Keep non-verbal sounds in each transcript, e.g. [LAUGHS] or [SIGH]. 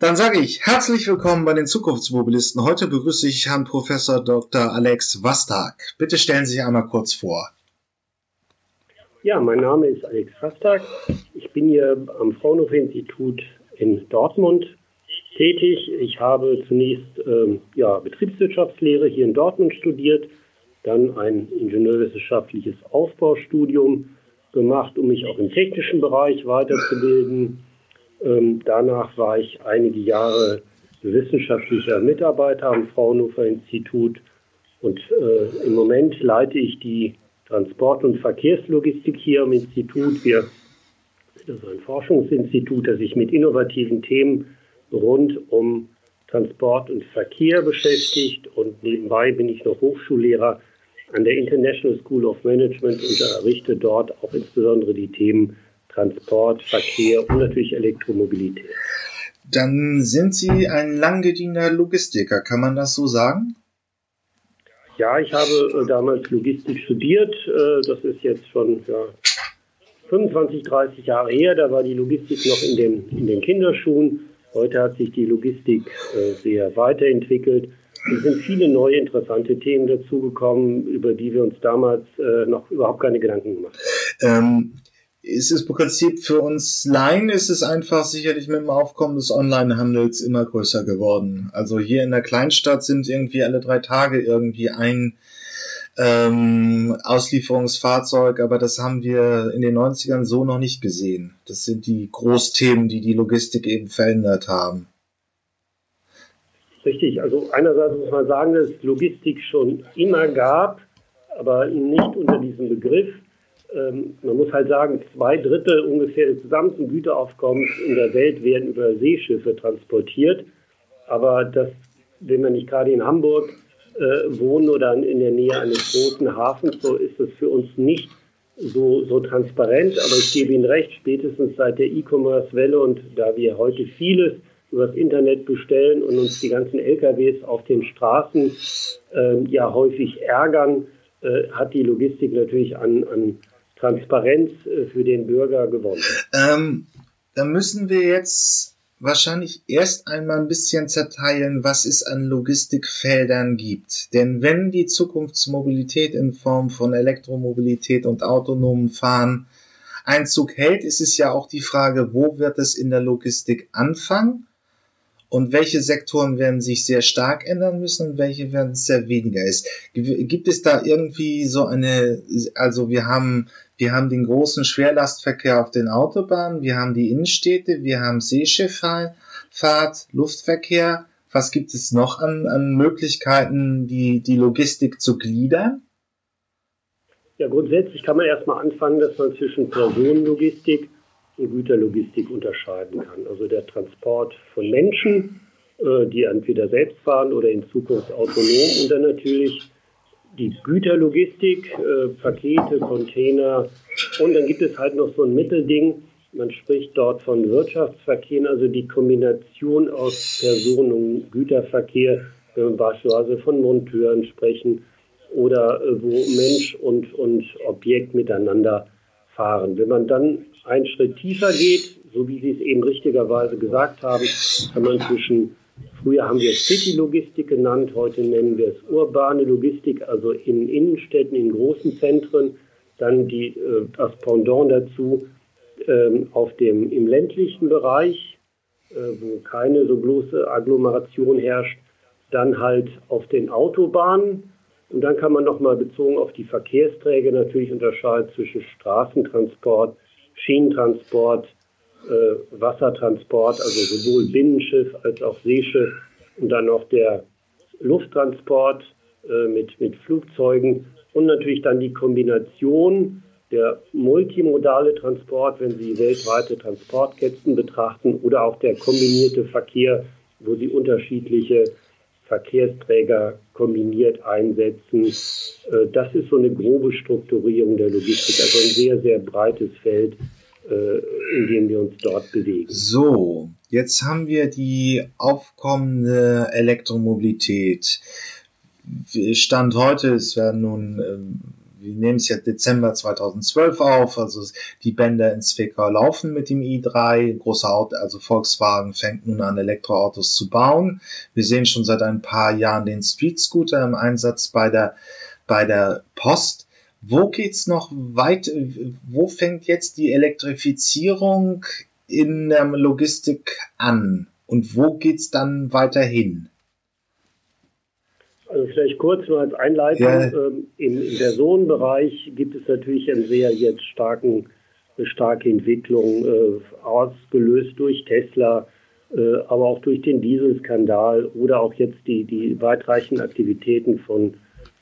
Dann sage ich herzlich willkommen bei den Zukunftsmobilisten. Heute begrüße ich Herrn Professor Dr. Alex Wastag. Bitte stellen Sie sich einmal kurz vor. Ja, mein Name ist Alex Wastag. Ich bin hier am Fraunhofer-Institut in Dortmund tätig. Ich habe zunächst ähm, ja, Betriebswirtschaftslehre hier in Dortmund studiert, dann ein ingenieurwissenschaftliches Aufbaustudium gemacht, um mich auch im technischen Bereich weiterzubilden ähm, danach war ich einige Jahre wissenschaftlicher Mitarbeiter am Fraunhofer Institut und äh, im Moment leite ich die Transport- und Verkehrslogistik hier am Institut. Wir, das ist ein Forschungsinstitut, das sich mit innovativen Themen rund um Transport und Verkehr beschäftigt und nebenbei bin ich noch Hochschullehrer an der International School of Management und errichte dort auch insbesondere die Themen Transport, Verkehr und natürlich Elektromobilität. Dann sind Sie ein langgediener Logistiker, kann man das so sagen? Ja, ich habe äh, damals Logistik studiert. Äh, das ist jetzt schon ja, 25, 30 Jahre her. Da war die Logistik noch in den, in den Kinderschuhen. Heute hat sich die Logistik äh, sehr weiterentwickelt. Es sind viele neue interessante Themen dazugekommen, über die wir uns damals noch überhaupt keine Gedanken gemacht haben. Ähm, ist es im Prinzip für uns Laien ist es einfach sicherlich mit dem Aufkommen des Onlinehandels immer größer geworden. Also hier in der Kleinstadt sind irgendwie alle drei Tage irgendwie ein ähm, Auslieferungsfahrzeug, aber das haben wir in den 90ern so noch nicht gesehen. Das sind die Großthemen, die die Logistik eben verändert haben. Richtig, also einerseits muss man sagen, dass es Logistik schon immer gab, aber nicht unter diesem Begriff ähm, man muss halt sagen, zwei Drittel ungefähr des gesamten Güteraufkommens in der Welt werden über Seeschiffe transportiert. Aber das, wenn man nicht gerade in Hamburg äh, wohnen oder in der Nähe eines großen Hafens, so ist es für uns nicht so, so transparent. Aber ich gebe Ihnen recht, spätestens seit der E-Commerce-Welle und da wir heute vieles über das Internet bestellen und uns die ganzen LKWs auf den Straßen äh, ja häufig ärgern, äh, hat die Logistik natürlich an, an Transparenz äh, für den Bürger gewonnen. Ähm, da müssen wir jetzt wahrscheinlich erst einmal ein bisschen zerteilen, was es an Logistikfeldern gibt. Denn wenn die Zukunftsmobilität in Form von Elektromobilität und autonomen Fahren Einzug hält, ist es ja auch die Frage, wo wird es in der Logistik anfangen und welche Sektoren werden sich sehr stark ändern müssen und welche werden es sehr weniger ist. Gibt es da irgendwie so eine, also wir haben wir haben den großen Schwerlastverkehr auf den Autobahnen, wir haben die Innenstädte, wir haben Seeschifffahrt, Luftverkehr. Was gibt es noch an, an Möglichkeiten, die, die Logistik zu gliedern? Ja, grundsätzlich kann man erstmal anfangen, dass man zwischen Personenlogistik und Güterlogistik unterscheiden kann. Also der Transport von Menschen, äh, die entweder selbst fahren oder in Zukunft autonom und dann natürlich die Güterlogistik, äh, Pakete, Container und dann gibt es halt noch so ein Mittelding. Man spricht dort von Wirtschaftsverkehren, also die Kombination aus Personen- und Güterverkehr, wenn wir beispielsweise von Monteuren sprechen oder äh, wo Mensch und, und Objekt miteinander fahren. Wenn man dann einen Schritt tiefer geht, so wie Sie es eben richtigerweise gesagt haben, kann man zwischen Früher haben wir City-Logistik genannt, heute nennen wir es urbane Logistik, also in Innenstädten, in großen Zentren. Dann die, äh, das Pendant dazu ähm, auf dem, im ländlichen Bereich, äh, wo keine so große Agglomeration herrscht. Dann halt auf den Autobahnen. Und dann kann man nochmal bezogen auf die Verkehrsträger natürlich unterscheiden zwischen Straßentransport, Schienentransport, äh, Wassertransport, also sowohl Binnenschiff als auch Seeschiff und dann noch der Lufttransport äh, mit, mit Flugzeugen und natürlich dann die Kombination der multimodale Transport, wenn Sie weltweite Transportketten betrachten, oder auch der kombinierte Verkehr, wo Sie unterschiedliche Verkehrsträger kombiniert einsetzen. Äh, das ist so eine grobe Strukturierung der Logistik, also ein sehr, sehr breites Feld, in dem wir uns dort bewegen. So, jetzt haben wir die aufkommende Elektromobilität. Stand heute, es werden nun ähm, wir nehmen es jetzt Dezember 2012 auf, also die Bänder in Zwickau laufen mit dem i3, große Auto, also Volkswagen fängt nun an Elektroautos zu bauen. Wir sehen schon seit ein paar Jahren den Street Scooter im Einsatz bei der bei der Post. Wo geht's noch weit? Wo fängt jetzt die Elektrifizierung in der Logistik an? Und wo geht's dann weiterhin? Also vielleicht kurz nur als Einleitung. Ja. Ähm, Im, Im Personenbereich gibt es natürlich eine sehr jetzt starken, starke Entwicklung, äh, ausgelöst durch Tesla, äh, aber auch durch den Dieselskandal oder auch jetzt die, die weitreichenden Aktivitäten von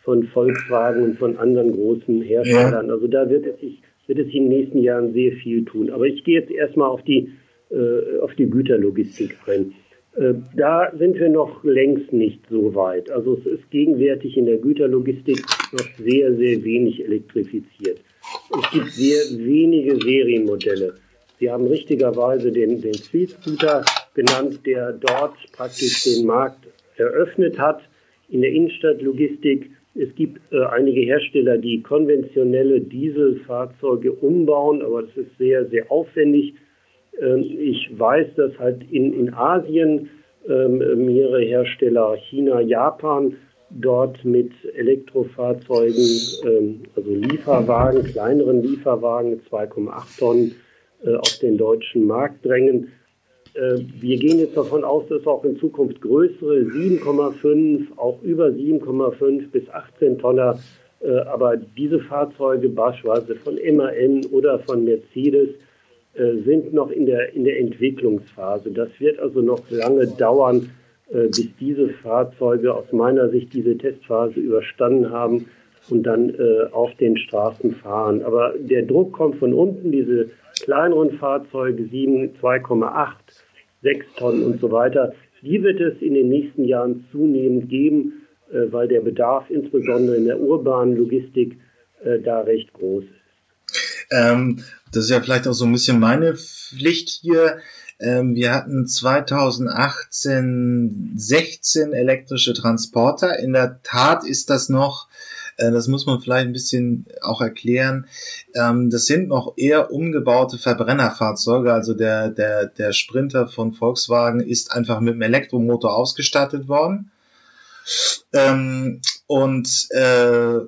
von Volkswagen und von anderen großen Herstellern. Ja. Also da wird es, sich, wird es in den nächsten Jahren sehr viel tun. Aber ich gehe jetzt erstmal auf die, äh, auf die Güterlogistik ein. Äh, da sind wir noch längst nicht so weit. Also es ist gegenwärtig in der Güterlogistik noch sehr, sehr wenig elektrifiziert. Es gibt sehr wenige Serienmodelle. Sie haben richtigerweise den, den Street Scooter genannt, der dort praktisch den Markt eröffnet hat. In der Innenstadtlogistik es gibt äh, einige Hersteller, die konventionelle Dieselfahrzeuge umbauen, aber das ist sehr, sehr aufwendig. Ähm, ich weiß, dass halt in, in Asien ähm, mehrere Hersteller, China, Japan, dort mit Elektrofahrzeugen, ähm, also Lieferwagen, kleineren Lieferwagen, 2,8 Tonnen, äh, auf den deutschen Markt drängen. Äh, wir gehen jetzt davon aus, dass auch in Zukunft größere 7,5, auch über 7,5 bis 18 Tonner, äh, aber diese Fahrzeuge beispielsweise von MAN oder von Mercedes äh, sind noch in der, in der Entwicklungsphase. Das wird also noch lange dauern, bis diese Fahrzeuge aus meiner Sicht diese Testphase überstanden haben und dann auf den Straßen fahren. Aber der Druck kommt von unten, diese kleineren Fahrzeuge 2,8 6 Tonnen und so weiter. Die wird es in den nächsten Jahren zunehmend geben, äh, weil der Bedarf insbesondere in der urbanen Logistik äh, da recht groß ist. Ähm, das ist ja vielleicht auch so ein bisschen meine Pflicht hier. Ähm, wir hatten 2018 16 elektrische Transporter. In der Tat ist das noch äh, das muss man vielleicht ein bisschen auch erklären. Ähm, das sind noch eher umgebaute Verbrennerfahrzeuge. Also der, der, der Sprinter von Volkswagen ist einfach mit einem Elektromotor ausgestattet worden. Ähm, und äh,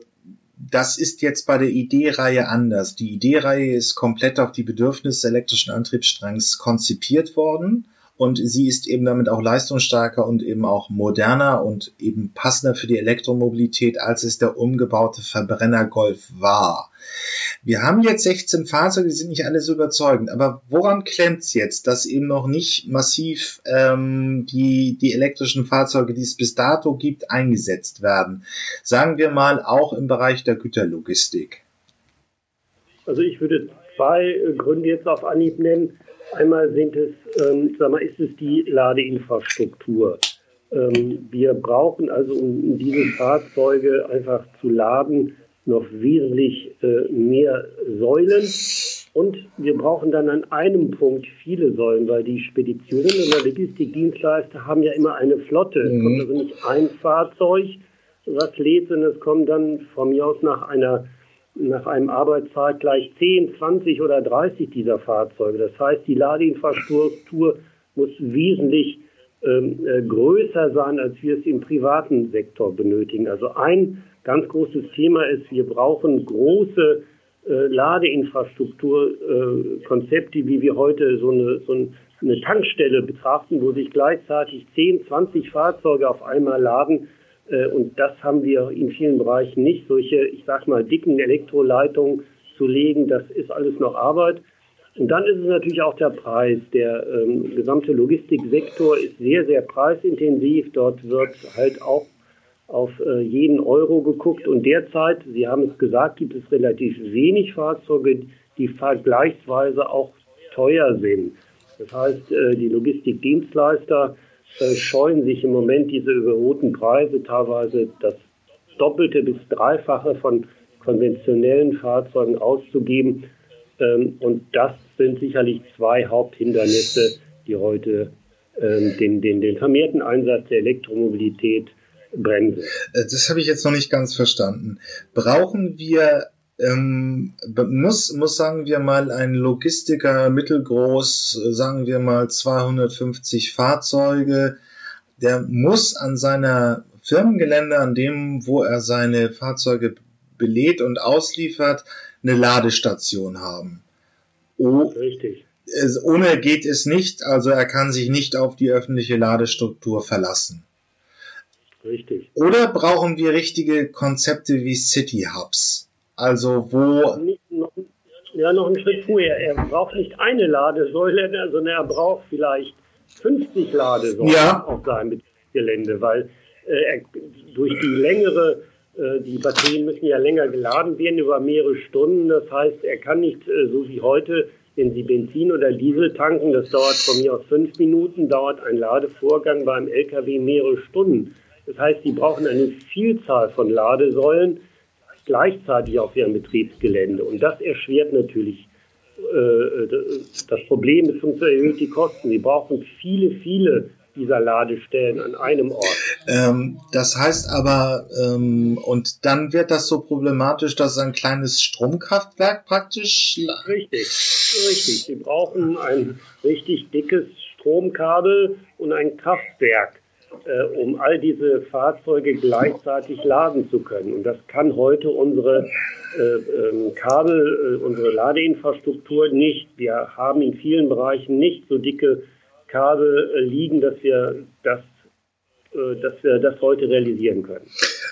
das ist jetzt bei der ID-Reihe anders. Die ID-Reihe ist komplett auf die Bedürfnisse elektrischen Antriebsstrangs konzipiert worden und sie ist eben damit auch leistungsstarker und eben auch moderner und eben passender für die Elektromobilität, als es der umgebaute Verbrenner Golf war. Wir haben jetzt 16 Fahrzeuge, die sind nicht alle so überzeugend, aber woran klemmt's jetzt, dass eben noch nicht massiv ähm, die, die elektrischen Fahrzeuge, die es bis dato gibt, eingesetzt werden? Sagen wir mal auch im Bereich der Güterlogistik. Also ich würde zwei Gründe jetzt auf Anhieb nennen. Einmal sind es, ähm, sag mal, ist es die Ladeinfrastruktur. Ähm, wir brauchen also, um diese Fahrzeuge einfach zu laden, noch wesentlich äh, mehr Säulen. Und wir brauchen dann an einem Punkt viele Säulen, weil die Speditionen oder Logistikdienstleister haben ja immer eine Flotte. Es kommt mhm. also nicht ein Fahrzeug, was lädt, sondern es kommt dann von mir aus nach einer nach einem Arbeitstag gleich 10, 20 oder 30 dieser Fahrzeuge. Das heißt, die Ladeinfrastruktur muss wesentlich ähm, äh, größer sein, als wir es im privaten Sektor benötigen. Also ein ganz großes Thema ist, wir brauchen große äh, Ladeinfrastrukturkonzepte, äh, wie wir heute so eine, so eine Tankstelle betrachten, wo sich gleichzeitig 10, 20 Fahrzeuge auf einmal laden und das haben wir in vielen Bereichen nicht. Solche, ich sag mal, dicken Elektroleitungen zu legen, das ist alles noch Arbeit. Und dann ist es natürlich auch der Preis. Der ähm, gesamte Logistiksektor ist sehr, sehr preisintensiv. Dort wird halt auch auf äh, jeden Euro geguckt. Und derzeit, Sie haben es gesagt, gibt es relativ wenig Fahrzeuge, die vergleichsweise auch teuer sind. Das heißt, äh, die Logistikdienstleister äh, scheuen sich im Moment diese überholten Preise, teilweise das Doppelte bis Dreifache von konventionellen Fahrzeugen auszugeben. Ähm, und das sind sicherlich zwei Haupthindernisse, die heute ähm, den, den, den vermehrten Einsatz der Elektromobilität Bremse. Äh, das habe ich jetzt noch nicht ganz verstanden. Brauchen wir ähm, muss, muss, sagen wir mal, ein Logistiker mittelgroß, sagen wir mal 250 Fahrzeuge, der muss an seiner Firmengelände, an dem, wo er seine Fahrzeuge belädt und ausliefert, eine Ladestation haben. Oh, Richtig. Ohne geht es nicht, also er kann sich nicht auf die öffentliche Ladestruktur verlassen. Richtig. Oder brauchen wir richtige Konzepte wie City Hubs? Also wo. Ja, noch einen Schritt vorher. Er braucht nicht eine Ladesäule, [LAUGHS] sondern er braucht vielleicht 50 Ladesäulen ja. auf seinem Gelände, weil äh, er, durch die längere, äh, die Batterien müssen ja länger geladen werden über mehrere Stunden. Das heißt, er kann nicht äh, so wie heute, wenn Sie Benzin oder Diesel tanken, das dauert von mir aus fünf Minuten, dauert ein Ladevorgang beim LKW mehrere Stunden. Das heißt, Sie brauchen eine Vielzahl von Ladesäulen gleichzeitig auf ihrem Betriebsgelände. Und das erschwert natürlich äh, das Problem, beziehungsweise erhöht die Kosten. Sie brauchen viele, viele dieser Ladestellen an einem Ort. Ähm, das heißt aber, ähm, und dann wird das so problematisch, dass ein kleines Stromkraftwerk praktisch. Richtig, richtig. Sie brauchen ein richtig dickes Stromkabel und ein Kraftwerk um all diese Fahrzeuge gleichzeitig laden zu können. Und das kann heute unsere äh, ähm, Kabel, äh, unsere Ladeinfrastruktur nicht. Wir haben in vielen Bereichen nicht so dicke Kabel äh, liegen, dass wir das, äh, dass wir das heute realisieren können.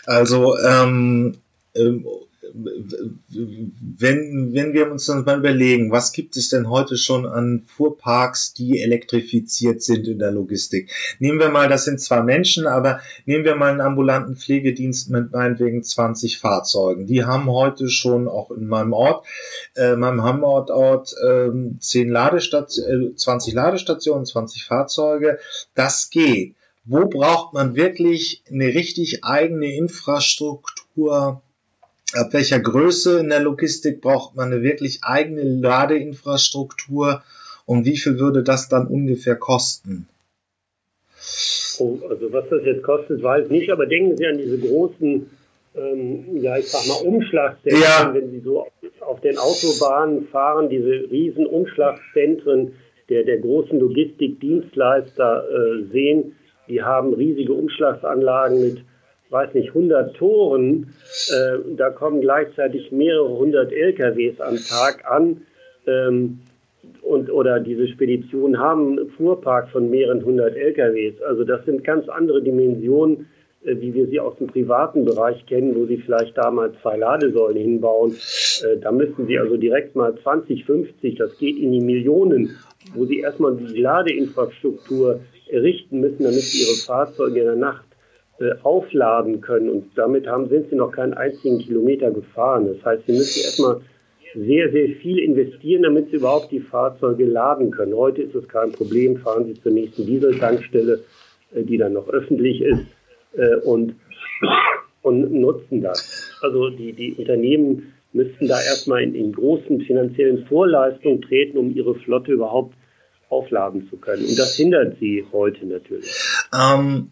Also ähm, ähm wenn, wenn wir uns dann mal überlegen, was gibt es denn heute schon an Fuhrparks, die elektrifiziert sind in der Logistik? Nehmen wir mal, das sind zwar Menschen, aber nehmen wir mal einen ambulanten Pflegedienst mit meinetwegen 20 Fahrzeugen. Die haben heute schon auch in meinem Ort, äh, meinem Heimatort, äh, 10 Ladestationen, äh, 20 Ladestationen, 20 Fahrzeuge. Das geht. Wo braucht man wirklich eine richtig eigene Infrastruktur? Ab welcher Größe in der Logistik braucht man eine wirklich eigene Ladeinfrastruktur und wie viel würde das dann ungefähr kosten? Oh, also was das jetzt kostet, weiß ich nicht, aber denken Sie an diese großen, ähm, ja ich sag mal Umschlagszentren, ja. wenn Sie so auf, den Autobahnen fahren, diese riesen Umschlagszentren der, der großen Logistikdienstleister äh, sehen, die haben riesige Umschlagsanlagen mit weiß nicht, 100 Toren, äh, da kommen gleichzeitig mehrere hundert LKWs am Tag an. Ähm, und, oder diese Speditionen haben einen Fuhrpark von mehreren hundert LKWs. Also das sind ganz andere Dimensionen, äh, wie wir sie aus dem privaten Bereich kennen, wo sie vielleicht da mal zwei Ladesäulen hinbauen. Äh, da müssen sie also direkt mal 20, 50, das geht in die Millionen, wo sie erstmal die Ladeinfrastruktur errichten müssen, damit sie ihre Fahrzeuge in der Nacht aufladen können. Und damit haben, sind sie noch keinen einzigen Kilometer gefahren. Das heißt, sie müssen erstmal sehr, sehr viel investieren, damit sie überhaupt die Fahrzeuge laden können. Heute ist es kein Problem, fahren sie zur nächsten Dieseltankstelle, äh, die dann noch öffentlich ist, äh, und, und nutzen das. Also die, die Unternehmen müssten da erstmal in, in großen finanziellen Vorleistungen treten, um ihre Flotte überhaupt aufladen zu können. Und das hindert sie heute natürlich. Ähm,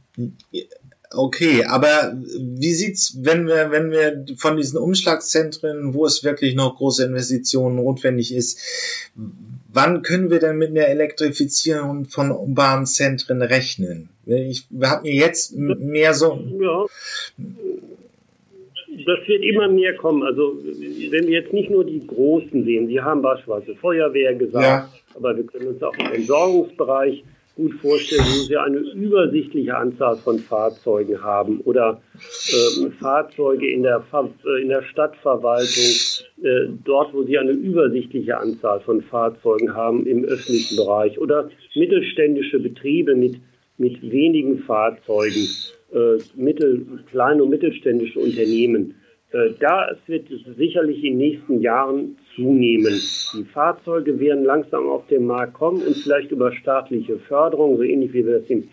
Okay, aber wie sieht's, wenn wir, wenn wir von diesen Umschlagszentren, wo es wirklich noch große Investitionen notwendig ist, wann können wir denn mit einer Elektrifizierung von urbanen Zentren rechnen? Ich habe mir jetzt mehr so. Ja. Das wird immer mehr kommen. Also, wenn wir jetzt nicht nur die Großen sehen, Sie haben beispielsweise Feuerwehr gesagt, ja. aber wir können uns auch im Entsorgungsbereich gut vorstellen, wo Sie eine übersichtliche Anzahl von Fahrzeugen haben oder äh, Fahrzeuge in der, äh, in der Stadtverwaltung, äh, dort, wo Sie eine übersichtliche Anzahl von Fahrzeugen haben im öffentlichen Bereich oder mittelständische Betriebe mit, mit wenigen Fahrzeugen, äh, mittel, kleine und mittelständische Unternehmen. Äh, da wird es sicherlich in den nächsten Jahren zunehmen. Die Fahrzeuge werden langsam auf den Markt kommen und vielleicht über staatliche Förderung, so ähnlich wie wir das im,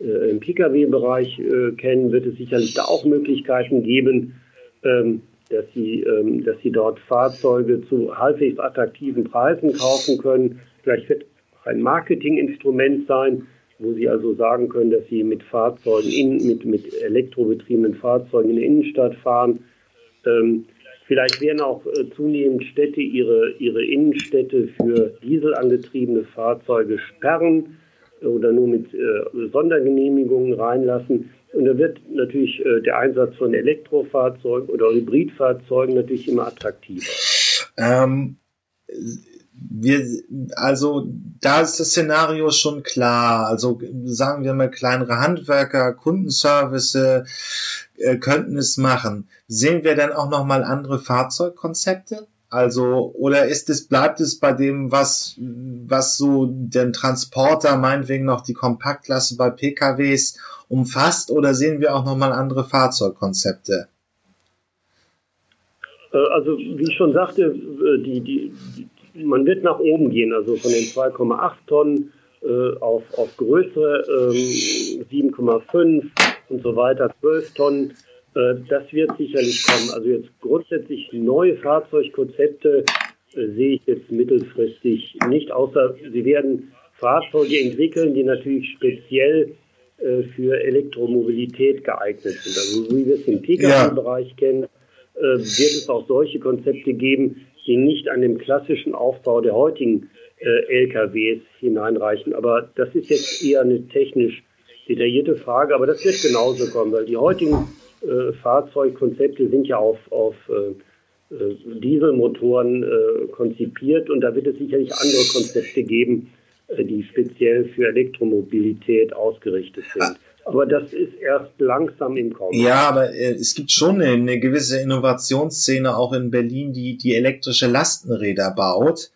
äh, im Pkw-Bereich äh, kennen, wird es sicherlich da auch Möglichkeiten geben, ähm, dass, sie, ähm, dass sie dort Fahrzeuge zu halbwegs attraktiven Preisen kaufen können. Vielleicht wird auch ein Marketinginstrument sein, wo Sie also sagen können, dass Sie mit Fahrzeugen, in, mit, mit elektrobetriebenen Fahrzeugen in der Innenstadt fahren. Ähm, vielleicht werden auch äh, zunehmend Städte ihre, ihre Innenstädte für dieselangetriebene Fahrzeuge sperren oder nur mit äh, Sondergenehmigungen reinlassen. Und da wird natürlich äh, der Einsatz von Elektrofahrzeugen oder Hybridfahrzeugen natürlich immer attraktiver. Ähm, wir, also da ist das Szenario schon klar. Also sagen wir mal kleinere Handwerker, Kundenservice äh, könnten es machen. Sehen wir dann auch noch mal andere Fahrzeugkonzepte? Also, oder ist es, bleibt es bei dem, was, was so den Transporter, meinetwegen noch die Kompaktklasse bei PKWs umfasst, oder sehen wir auch nochmal andere Fahrzeugkonzepte? Äh, also, wie ich schon sagte, äh, die, die, man wird nach oben gehen, also von den 2,8 Tonnen äh, auf, auf größere ähm, 7,5 und so weiter, 12 Tonnen. Äh, das wird sicherlich kommen. Also jetzt grundsätzlich neue Fahrzeugkonzepte äh, sehe ich jetzt mittelfristig nicht, außer sie werden Fahrzeuge entwickeln, die natürlich speziell äh, für Elektromobilität geeignet sind. Also wie wir es im Pkw-Bereich ja. kennen, wird es auch solche Konzepte geben, die nicht an den klassischen Aufbau der heutigen LKWs hineinreichen. Aber das ist jetzt eher eine technisch detaillierte Frage, aber das wird genauso kommen, weil die heutigen äh, Fahrzeugkonzepte sind ja auf, auf äh, äh, Dieselmotoren äh, konzipiert und da wird es sicherlich andere Konzepte geben, äh, die speziell für Elektromobilität ausgerichtet sind. Aber das ist erst langsam im Kommen. Ja, aber äh, es gibt schon eine, eine gewisse Innovationsszene auch in Berlin, die die elektrische Lastenräder baut,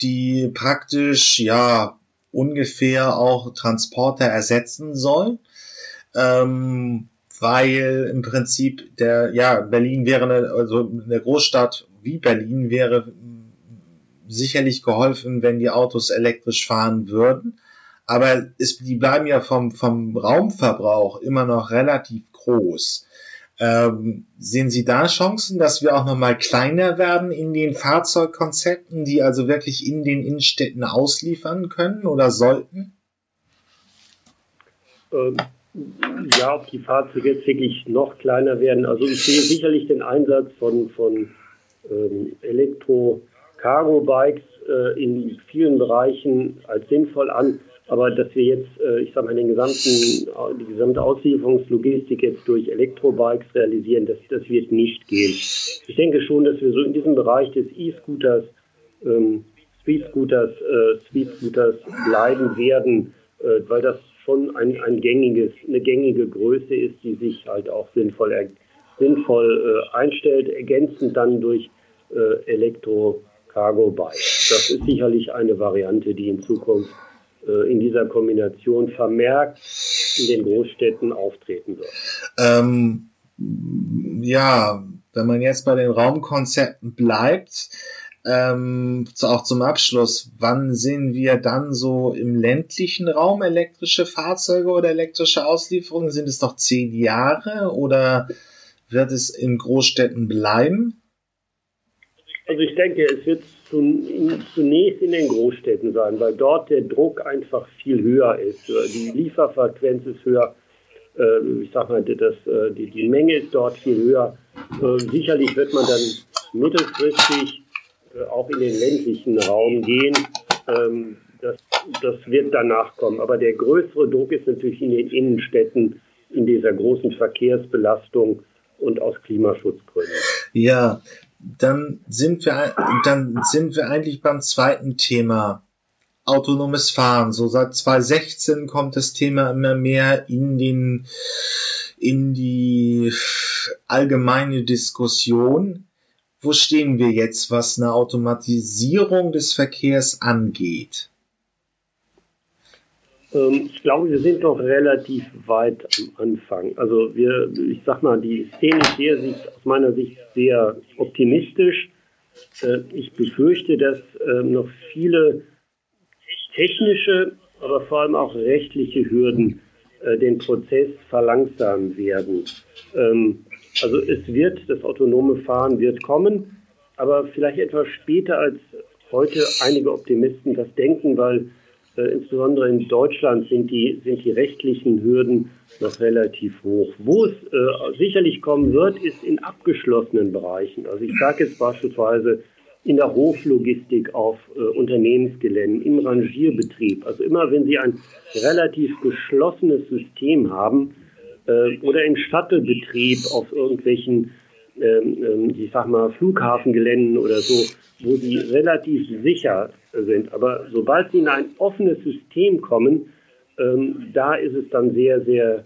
die praktisch ja ungefähr auch Transporter ersetzen soll. Ähm, weil im Prinzip der, ja, Berlin wäre eine, also eine Großstadt wie Berlin wäre sicherlich geholfen, wenn die Autos elektrisch fahren würden. Aber es, die bleiben ja vom, vom Raumverbrauch immer noch relativ groß. Ähm, sehen Sie da Chancen, dass wir auch nochmal kleiner werden in den Fahrzeugkonzepten, die also wirklich in den Innenstädten ausliefern können oder sollten? Ähm, ja, ob die Fahrzeuge jetzt wirklich noch kleiner werden. Also ich sehe sicherlich den Einsatz von, von ähm, Elektro-Cargo-Bikes äh, in vielen Bereichen als sinnvoll an. Aber dass wir jetzt, äh, ich sage mal, den gesamten, die gesamte Auslieferungslogistik jetzt durch Elektrobikes realisieren, das, das wird nicht gehen. Ich denke schon, dass wir so in diesem Bereich des E-Scooters, ähm, Speed-Scooters, äh, Speed-Scooters bleiben werden, äh, weil das schon ein, ein gängiges, eine gängige Größe ist, die sich halt auch sinnvoll, sinnvoll äh, einstellt, ergänzend dann durch äh, Elektro-Cargo-Bike. Das ist sicherlich eine Variante, die in Zukunft äh, in dieser Kombination vermerkt in den Großstädten auftreten wird. Ähm, ja, wenn man jetzt bei den Raumkonzepten bleibt, ähm, auch zum Abschluss, wann sehen wir dann so im ländlichen Raum elektrische Fahrzeuge oder elektrische Auslieferungen? Sind es noch zehn Jahre oder wird es in Großstädten bleiben? Also ich denke, es wird zunächst in den Großstädten sein, weil dort der Druck einfach viel höher ist. Die Lieferfrequenz ist höher. Äh, ich sage mal, das, äh, die, die Menge ist dort viel höher. Äh, sicherlich wird man dann mittelfristig auch in den ländlichen Raum gehen. Ähm, das, das wird danach kommen. Aber der größere Druck ist natürlich in den Innenstädten, in dieser großen Verkehrsbelastung und aus Klimaschutzgründen. Ja, dann sind wir, dann sind wir eigentlich beim zweiten Thema. Autonomes Fahren. So seit 2016 kommt das Thema immer mehr in den, in die allgemeine Diskussion wo stehen wir jetzt, was eine Automatisierung des Verkehrs angeht? Ähm, ich glaube, wir sind noch relativ weit am Anfang. Also wir, ich sag mal, die Szene ist sehr, aus meiner Sicht sehr optimistisch. Äh, ich befürchte, dass ähm, noch viele technische, aber vor allem auch rechtliche Hürden äh, den Prozess verlangsamen werden. Ähm, also es wird, das autonome Fahren wird kommen, aber vielleicht etwas später als heute einige Optimisten das denken, weil insbesondere in Deutschland sind die, sind die rechtlichen Hürden noch relativ hoch. Wo es äh, sicherlich kommen wird, ist in abgeschlossenen Bereichen. Also ich sage jetzt beispielsweise in der Hoflogistik auf äh, Unternehmensgeländen, im Rangierbetrieb. Also immer wenn Sie ein relativ geschlossenes System haben äh, oder im Shuttle-Betrieb auf irgendwelchen, ähm, ähm, ich sag mal, Flughafengeländen oder so, wo Sie relativ sicher sind. Aber sobald Sie in ein offenes System kommen, ähm, da ist es dann sehr, sehr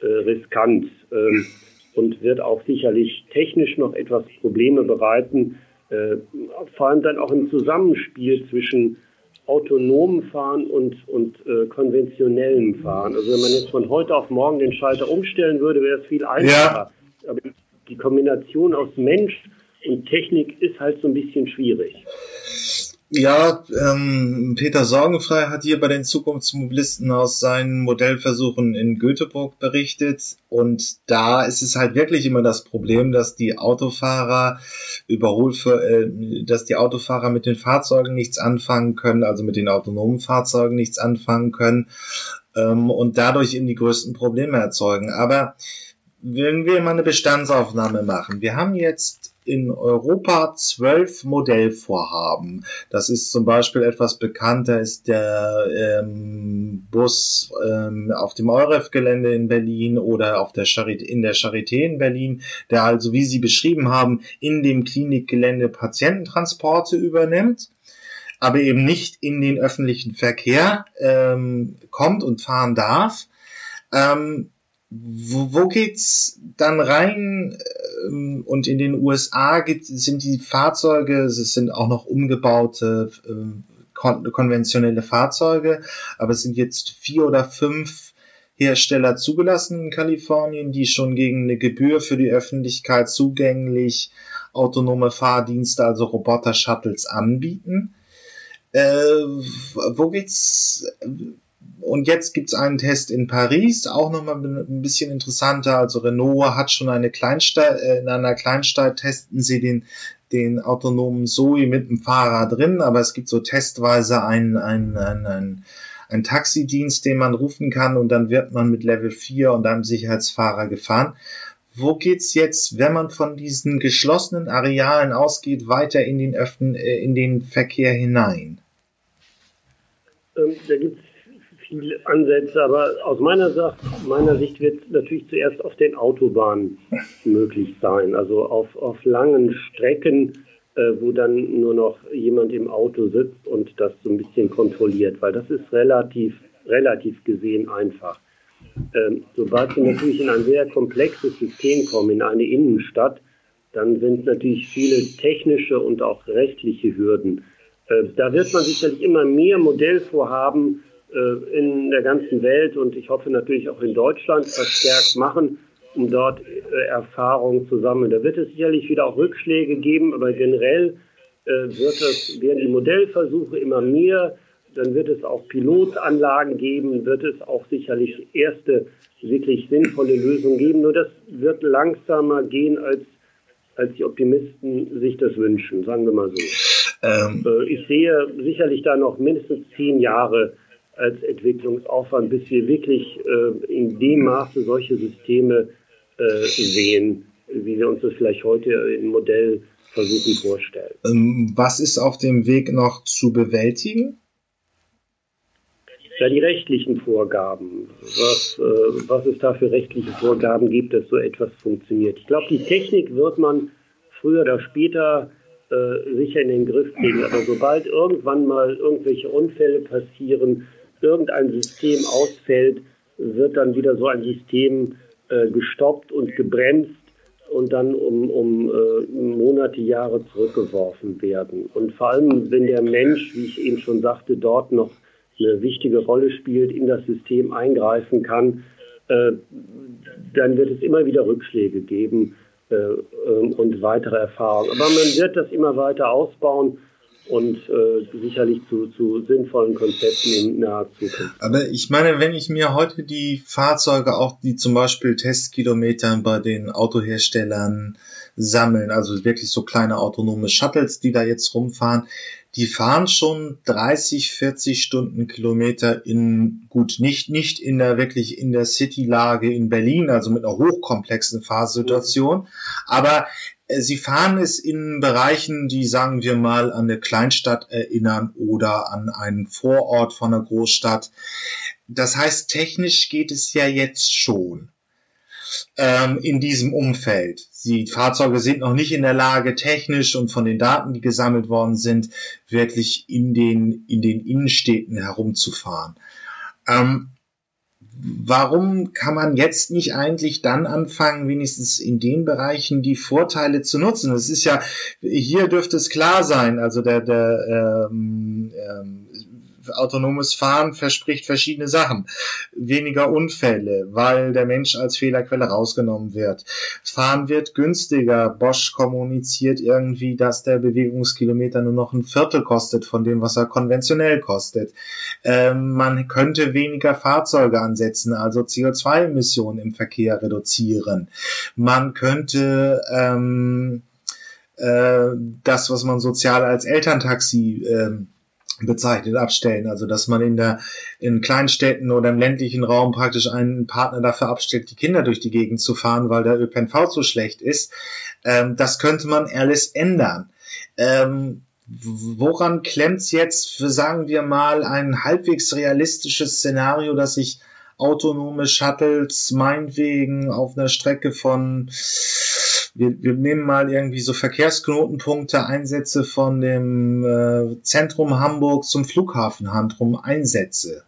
äh, riskant ähm, und wird auch sicherlich technisch noch etwas Probleme bereiten, äh, vor allem dann auch im Zusammenspiel zwischen autonomem Fahren und, und äh, konventionellem Fahren. Also wenn man jetzt von heute auf morgen den Schalter umstellen würde, wäre es viel einfacher. Ja. Aber die Kombination aus Mensch und Technik ist halt so ein bisschen schwierig. Ja, ähm, Peter Sorgenfrei hat hier bei den Zukunftsmobilisten aus seinen Modellversuchen in Göteborg berichtet. Und da ist es halt wirklich immer das Problem, dass die Autofahrer Überholver, äh, dass die Autofahrer mit den Fahrzeugen nichts anfangen können, also mit den autonomen Fahrzeugen nichts anfangen können ähm, und dadurch eben die größten Probleme erzeugen. Aber wenn wir mal eine Bestandsaufnahme machen, wir haben jetzt in Europa zwölf Modellvorhaben. Das ist zum Beispiel etwas bekannter, ist der ähm, Bus ähm, auf dem EUREF-Gelände in Berlin oder auf der Charité, in der Charité in Berlin, der also, wie Sie beschrieben haben, in dem Klinikgelände Patiententransporte übernimmt aber eben nicht in den öffentlichen Verkehr ähm, kommt und fahren darf. Ähm, wo, wo geht's dann rein? Ähm, und in den USA gibt, sind die Fahrzeuge, es sind auch noch umgebaute ähm, kon konventionelle Fahrzeuge, aber es sind jetzt vier oder fünf Hersteller zugelassen in Kalifornien, die schon gegen eine Gebühr für die Öffentlichkeit zugänglich autonome Fahrdienste, also Roboter-Shuttles anbieten. Äh, wo geht's? Und jetzt gibt's einen Test in Paris, auch nochmal ein bisschen interessanter. Also Renault hat schon eine Kleinstadt, äh, in einer Kleinstadt testen sie den, den autonomen Zoe mit dem Fahrer drin, aber es gibt so testweise einen, einen, einen, einen, einen Taxidienst, den man rufen kann und dann wird man mit Level 4 und einem Sicherheitsfahrer gefahren. Wo geht's jetzt, wenn man von diesen geschlossenen Arealen ausgeht, weiter in den Öffnen, äh, in den Verkehr hinein? Ähm, da gibt es viele Ansätze, aber aus meiner, Sache, meiner Sicht wird natürlich zuerst auf den Autobahnen möglich sein. Also auf, auf langen Strecken, äh, wo dann nur noch jemand im Auto sitzt und das so ein bisschen kontrolliert, weil das ist relativ, relativ gesehen einfach. Ähm, sobald wir natürlich in ein sehr komplexes System kommen, in eine Innenstadt, dann sind natürlich viele technische und auch rechtliche Hürden. Äh, da wird man sicherlich immer mehr Modellvorhaben in der ganzen Welt und ich hoffe natürlich auch in Deutschland verstärkt machen, um dort äh, Erfahrungen zu sammeln. Da wird es sicherlich wieder auch Rückschläge geben, aber generell äh, wird es, werden die Modellversuche immer mehr. Dann wird es auch Pilotanlagen geben, wird es auch sicherlich erste wirklich sinnvolle Lösungen geben. Nur das wird langsamer gehen, als, als die Optimisten sich das wünschen, sagen wir mal so. Ähm. Ich sehe sicherlich da noch mindestens zehn Jahre als Entwicklungsaufwand, bis wir wirklich äh, in dem Maße solche Systeme äh, sehen, wie wir uns das vielleicht heute in Modellversuchen vorstellen. Ähm, was ist auf dem Weg noch zu bewältigen? Ja, die rechtlichen Vorgaben. Was, äh, was es da für rechtliche Vorgaben gibt, dass so etwas funktioniert. Ich glaube, die Technik wird man früher oder später äh, sicher in den Griff kriegen. Aber sobald irgendwann mal irgendwelche Unfälle passieren, irgendein System ausfällt, wird dann wieder so ein System äh, gestoppt und gebremst und dann um, um äh, Monate, Jahre zurückgeworfen werden. Und vor allem, wenn der Mensch, wie ich eben schon sagte, dort noch eine wichtige Rolle spielt, in das System eingreifen kann, äh, dann wird es immer wieder Rückschläge geben äh, und weitere Erfahrungen. Aber man wird das immer weiter ausbauen und äh, sicherlich zu, zu sinnvollen Konzepten in naher Zukunft. Aber ich meine, wenn ich mir heute die Fahrzeuge, auch die zum Beispiel Testkilometern bei den Autoherstellern sammeln, also wirklich so kleine autonome Shuttles, die da jetzt rumfahren, die fahren schon 30, 40 Stundenkilometer in, gut, nicht, nicht in der, wirklich in der City-Lage in Berlin, also mit einer hochkomplexen Fahrsituation, aber Sie fahren es in Bereichen, die, sagen wir mal, an eine Kleinstadt erinnern oder an einen Vorort von einer Großstadt. Das heißt, technisch geht es ja jetzt schon ähm, in diesem Umfeld. Die Fahrzeuge sind noch nicht in der Lage, technisch und von den Daten, die gesammelt worden sind, wirklich in den, in den Innenstädten herumzufahren. Ähm, warum kann man jetzt nicht eigentlich dann anfangen, wenigstens in den Bereichen die Vorteile zu nutzen? Es ist ja, hier dürfte es klar sein, also der, der ähm, ähm, autonomes Fahren verspricht verschiedene Sachen. Weniger Unfälle, weil der Mensch als Fehlerquelle rausgenommen wird. Fahren wird günstiger. Bosch kommuniziert irgendwie, dass der Bewegungskilometer nur noch ein Viertel kostet von dem, was er konventionell kostet. Ähm, man könnte weniger Fahrzeuge ansetzen, also CO2-Emissionen im Verkehr reduzieren. Man könnte ähm, äh, das, was man sozial als Elterntaxi ähm, bezeichnet abstellen. Also dass man in der in Kleinstädten oder im ländlichen Raum praktisch einen Partner dafür abstellt, die Kinder durch die Gegend zu fahren, weil der ÖPNV so schlecht ist. Ähm, das könnte man alles ändern. Ähm, woran klemmt's jetzt für, sagen wir mal, ein halbwegs realistisches Szenario, dass ich autonome Shuttles meinetwegen auf einer Strecke von wir, wir nehmen mal irgendwie so Verkehrsknotenpunkte, Einsätze von dem äh, Zentrum Hamburg zum Flughafen Handrum Einsätze.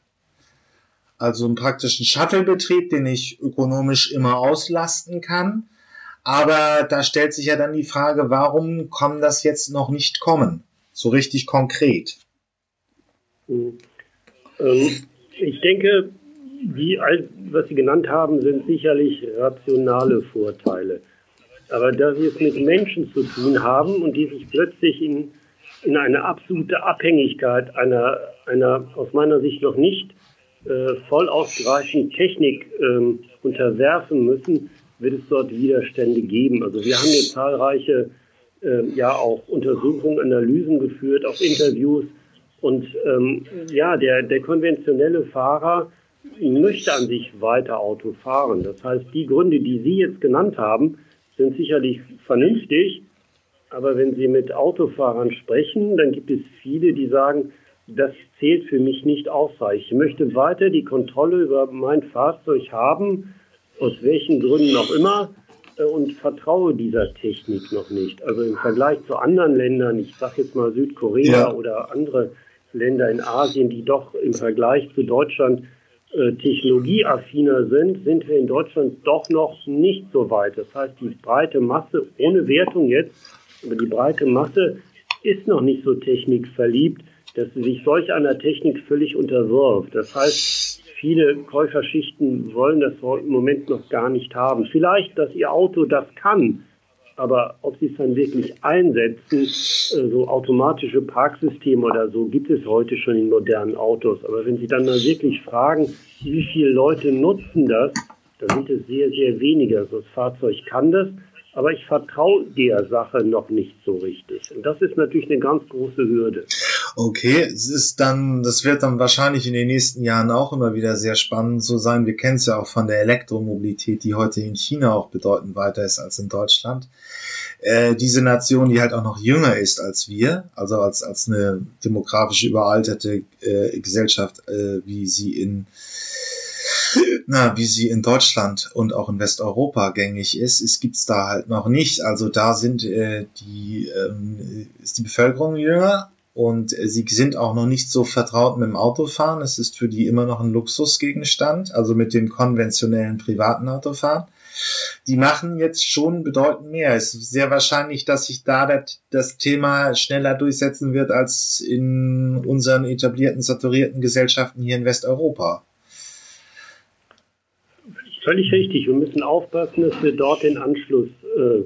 Also einen praktischen Shuttlebetrieb, den ich ökonomisch immer auslasten kann. Aber da stellt sich ja dann die Frage, warum kann das jetzt noch nicht kommen? So richtig konkret. Hm. Ähm, ich denke, die, was Sie genannt haben, sind sicherlich rationale Vorteile. Aber da wir es mit Menschen zu tun haben und die sich plötzlich in, in eine absolute Abhängigkeit einer, einer aus meiner Sicht noch nicht äh, voll ausgereichten Technik äh, unterwerfen müssen, wird es dort Widerstände geben. Also wir haben hier zahlreiche äh, ja auch Untersuchungen, Analysen geführt, auch Interviews. Und ähm, ja, der, der konventionelle Fahrer möchte an sich weiter Auto fahren. Das heißt, die Gründe, die Sie jetzt genannt haben, sind sicherlich vernünftig, aber wenn Sie mit Autofahrern sprechen, dann gibt es viele, die sagen, das zählt für mich nicht ausreichend. Ich möchte weiter die Kontrolle über mein Fahrzeug haben, aus welchen Gründen auch immer, äh, und vertraue dieser Technik noch nicht. Also im Vergleich zu anderen Ländern, ich sage jetzt mal Südkorea ja. oder andere Länder in Asien, die doch im Vergleich zu Deutschland äh, technologieaffiner sind, sind wir in Deutschland doch noch nicht so weit. Das heißt, die breite Masse, ohne Wertung jetzt, aber die breite Masse ist noch nicht so technikverliebt, dass sie sich solch einer Technik völlig unterwirft. Das heißt, viele Käuferschichten wollen das im Moment noch gar nicht haben. Vielleicht, dass ihr Auto das kann, aber ob sie es dann wirklich einsetzen, äh, so automatische Parksysteme oder so, gibt es heute schon in modernen Autos. Aber wenn Sie dann mal wirklich fragen, wie viele Leute nutzen das, dann sind es sehr, sehr wenige. Also das Fahrzeug kann das, aber ich vertraue der Sache noch nicht so richtig. Und das ist natürlich eine ganz große Hürde. Okay, es ist dann, das wird dann wahrscheinlich in den nächsten Jahren auch immer wieder sehr spannend so sein. Wir kennen es ja auch von der Elektromobilität, die heute in China auch bedeutend weiter ist als in Deutschland. Äh, diese Nation, die halt auch noch jünger ist als wir, also als, als eine demografisch überalterte äh, Gesellschaft, äh, wie sie in na, wie sie in Deutschland und auch in Westeuropa gängig ist, es gibt's da halt noch nicht. Also da sind äh, die ähm, ist die Bevölkerung jünger und äh, sie sind auch noch nicht so vertraut mit dem Autofahren. Es ist für die immer noch ein Luxusgegenstand, also mit dem konventionellen privaten Autofahren. Die machen jetzt schon bedeutend mehr. Es ist sehr wahrscheinlich, dass sich da das, das Thema schneller durchsetzen wird als in unseren etablierten, saturierten Gesellschaften hier in Westeuropa. Völlig richtig. Wir müssen aufpassen, dass wir dort den Anschluss äh,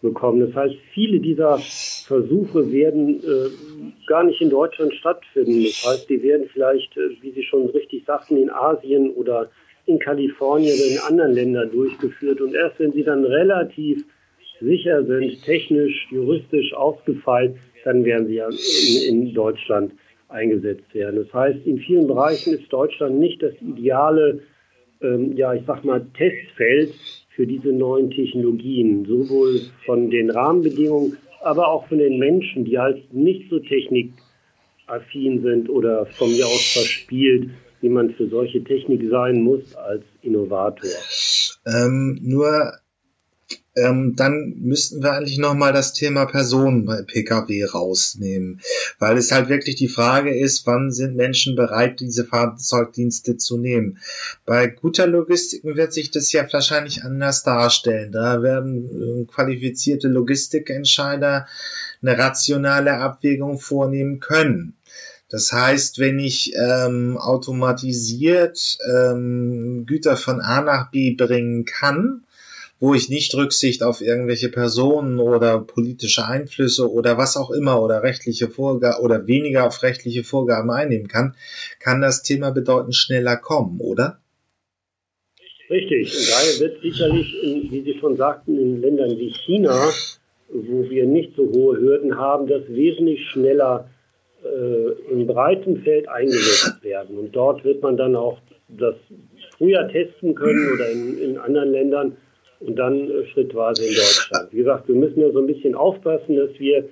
bekommen. Das heißt, viele dieser Versuche werden äh, gar nicht in Deutschland stattfinden. Das heißt, die werden vielleicht, äh, wie Sie schon richtig sagten, in Asien oder in Kalifornien oder in anderen Ländern durchgeführt. Und erst wenn sie dann relativ sicher sind, technisch, juristisch ausgefeilt, dann werden sie ja in, in Deutschland eingesetzt werden. Das heißt, in vielen Bereichen ist Deutschland nicht das ideale, ähm, ja, ich sag mal, Testfeld für diese neuen Technologien, sowohl von den Rahmenbedingungen, aber auch von den Menschen, die halt nicht so technikaffin sind oder von mir aus verspielt, wie man für solche Technik sein muss als Innovator. Ähm, nur ähm, dann müssten wir eigentlich nochmal das Thema Personen bei Pkw rausnehmen, weil es halt wirklich die Frage ist, wann sind Menschen bereit, diese Fahrzeugdienste zu nehmen. Bei guter Logistik wird sich das ja wahrscheinlich anders darstellen. Da werden äh, qualifizierte Logistikentscheider eine rationale Abwägung vornehmen können. Das heißt, wenn ich ähm, automatisiert ähm, Güter von A nach B bringen kann, wo ich nicht Rücksicht auf irgendwelche Personen oder politische Einflüsse oder was auch immer oder rechtliche Vorgaben oder weniger auf rechtliche Vorgaben einnehmen kann, kann das Thema bedeutend schneller kommen, oder? Richtig. Und daher wird sicherlich, in, wie Sie schon sagten, in Ländern wie China, wo wir nicht so hohe Hürden haben, das wesentlich schneller äh, im breiten Feld eingesetzt werden. Und dort wird man dann auch das früher testen können oder in, in anderen Ländern und dann äh, schrittweise in Deutschland. Wie gesagt, wir müssen ja so ein bisschen aufpassen, dass wir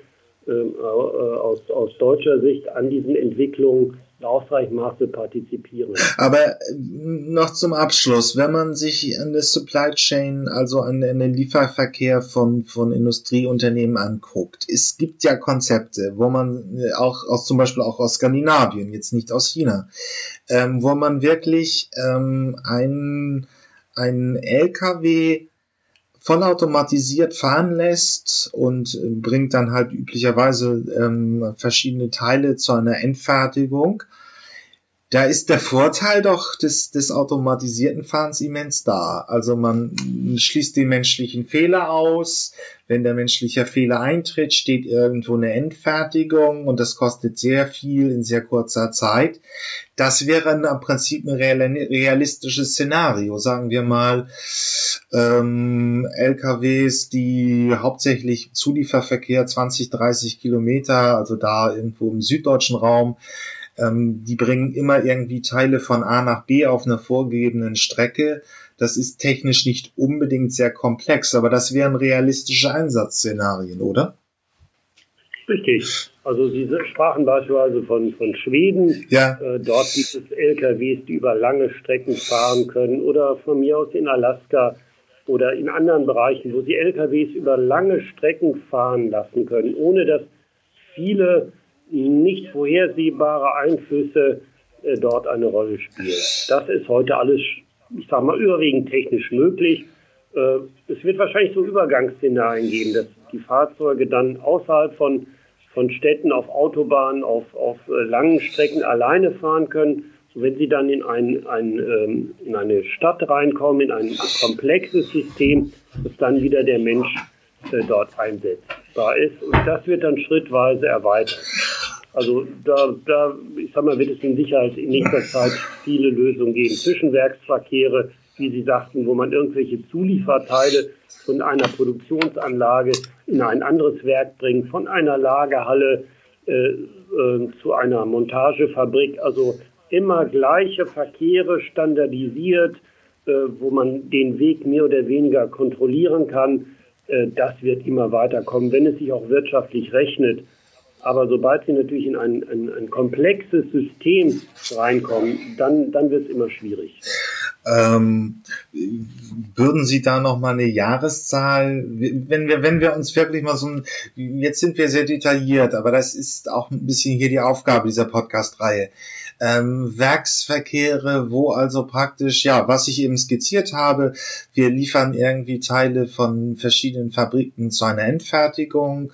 ähm, äh, aus, aus deutscher Sicht an diesen Entwicklungen in ausreichendem Maße partizipieren. Aber äh, noch zum Abschluss, wenn man sich an der Supply Chain, also an, den Lieferverkehr von, von Industrieunternehmen anguckt, es gibt ja Konzepte, wo man äh, auch aus zum Beispiel auch aus Skandinavien, jetzt nicht aus China, ähm, wo man wirklich ähm, einen, einen LKW vollautomatisiert fahren lässt und äh, bringt dann halt üblicherweise ähm, verschiedene Teile zu einer Endfertigung da ist der Vorteil doch des, des automatisierten Fahrens immens da. Also man schließt den menschlichen Fehler aus. Wenn der menschliche Fehler eintritt, steht irgendwo eine Endfertigung und das kostet sehr viel in sehr kurzer Zeit. Das wäre im Prinzip ein realistisches Szenario. Sagen wir mal, ähm, LKWs, die hauptsächlich Zulieferverkehr 20, 30 Kilometer, also da irgendwo im süddeutschen Raum, ähm, die bringen immer irgendwie Teile von A nach B auf einer vorgegebenen Strecke. Das ist technisch nicht unbedingt sehr komplex, aber das wären realistische Einsatzszenarien, oder? Richtig. Also Sie sprachen beispielsweise von, von Schweden. Ja. Äh, dort gibt es LKWs, die über lange Strecken fahren können oder von mir aus in Alaska oder in anderen Bereichen, wo Sie LKWs über lange Strecken fahren lassen können, ohne dass viele nicht vorhersehbare Einflüsse äh, dort eine Rolle spielen. Das ist heute alles, ich sage mal, überwiegend technisch möglich. Äh, es wird wahrscheinlich so Übergangsszenarien geben, dass die Fahrzeuge dann außerhalb von, von Städten auf Autobahnen, auf, auf äh, langen Strecken alleine fahren können. Wenn sie dann in, ein, ein, ähm, in eine Stadt reinkommen, in ein komplexes System, dass dann wieder der Mensch äh, dort einsetzbar ist. Und das wird dann schrittweise erweitert. Also da, da, ich sag mal, wird es in Sicherheit in nächster [LAUGHS] Zeit viele Lösungen geben. Zwischenwerksverkehre, wie Sie sagten, wo man irgendwelche Zulieferteile von einer Produktionsanlage in ein anderes Werk bringt, von einer Lagerhalle äh, äh, zu einer Montagefabrik. Also immer gleiche Verkehre standardisiert, äh, wo man den Weg mehr oder weniger kontrollieren kann. Äh, das wird immer weiterkommen, wenn es sich auch wirtschaftlich rechnet. Aber sobald sie natürlich in ein, ein, ein komplexes System reinkommen, dann, dann wird es immer schwierig. Ähm, würden Sie da noch mal eine Jahreszahl, wenn wir, wenn wir uns wirklich mal so ein, jetzt sind wir sehr detailliert, aber das ist auch ein bisschen hier die Aufgabe dieser Podcast-Reihe. Ähm, Werksverkehre, wo also praktisch, ja, was ich eben skizziert habe, wir liefern irgendwie Teile von verschiedenen Fabriken zu einer Endfertigung,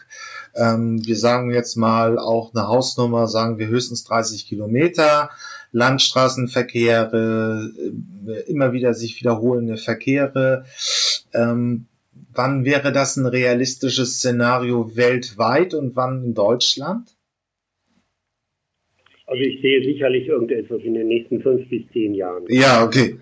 ähm, wir sagen jetzt mal auch eine Hausnummer, sagen wir höchstens 30 Kilometer. Landstraßenverkehre, äh, immer wieder sich wiederholende Verkehre. Ähm, wann wäre das ein realistisches Szenario weltweit und wann in Deutschland? Also ich sehe sicherlich irgendetwas in den nächsten fünf bis zehn Jahren. Ja, okay.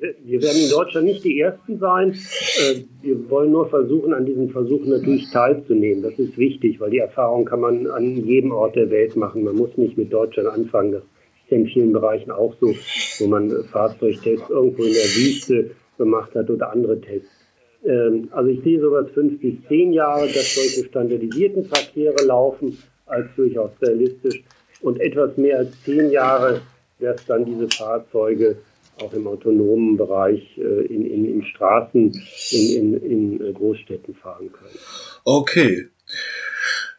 Wir werden in Deutschland nicht die Ersten sein. Äh, wir wollen nur versuchen, an diesen Versuchen natürlich teilzunehmen. Das ist wichtig, weil die Erfahrung kann man an jedem Ort der Welt machen. Man muss nicht mit Deutschland anfangen. Das ist in vielen Bereichen auch so, wo man Fahrzeugtests irgendwo in der Wüste gemacht hat oder andere Tests. Ähm, also ich sehe sowas fünf bis zehn Jahre, dass solche standardisierten Verkehre laufen, als durchaus realistisch. Und etwas mehr als zehn Jahre es dann diese Fahrzeuge auch im autonomen Bereich äh, in, in, in Straßen in, in, in äh, Großstädten fahren können. Okay.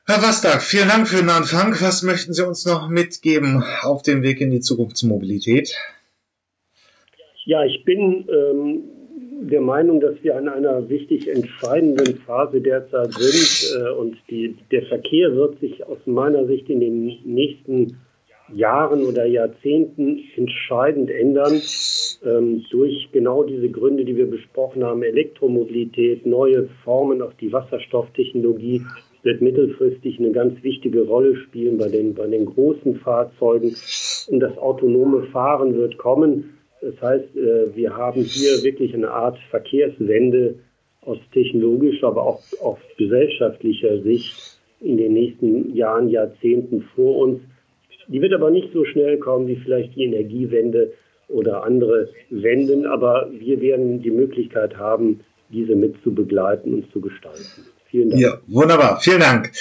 Herr Wastag, vielen Dank für den Anfang. Was möchten Sie uns noch mitgeben auf dem Weg in die Zukunftsmobilität? Ja, ich bin ähm, der Meinung, dass wir an einer wichtig entscheidenden Phase derzeit sind äh, und die, der Verkehr wird sich aus meiner Sicht in den nächsten Jahren oder Jahrzehnten entscheidend ändern ähm, durch genau diese Gründe, die wir besprochen haben, Elektromobilität, neue Formen, auch die Wasserstofftechnologie wird mittelfristig eine ganz wichtige Rolle spielen bei den, bei den großen Fahrzeugen und das autonome Fahren wird kommen. Das heißt, äh, wir haben hier wirklich eine Art Verkehrswende aus technologischer, aber auch aus gesellschaftlicher Sicht in den nächsten Jahren, Jahrzehnten vor uns. Die wird aber nicht so schnell kommen wie vielleicht die Energiewende oder andere Wenden, aber wir werden die Möglichkeit haben, diese mit zu begleiten und zu gestalten. Vielen Dank. Ja, wunderbar. Vielen Dank.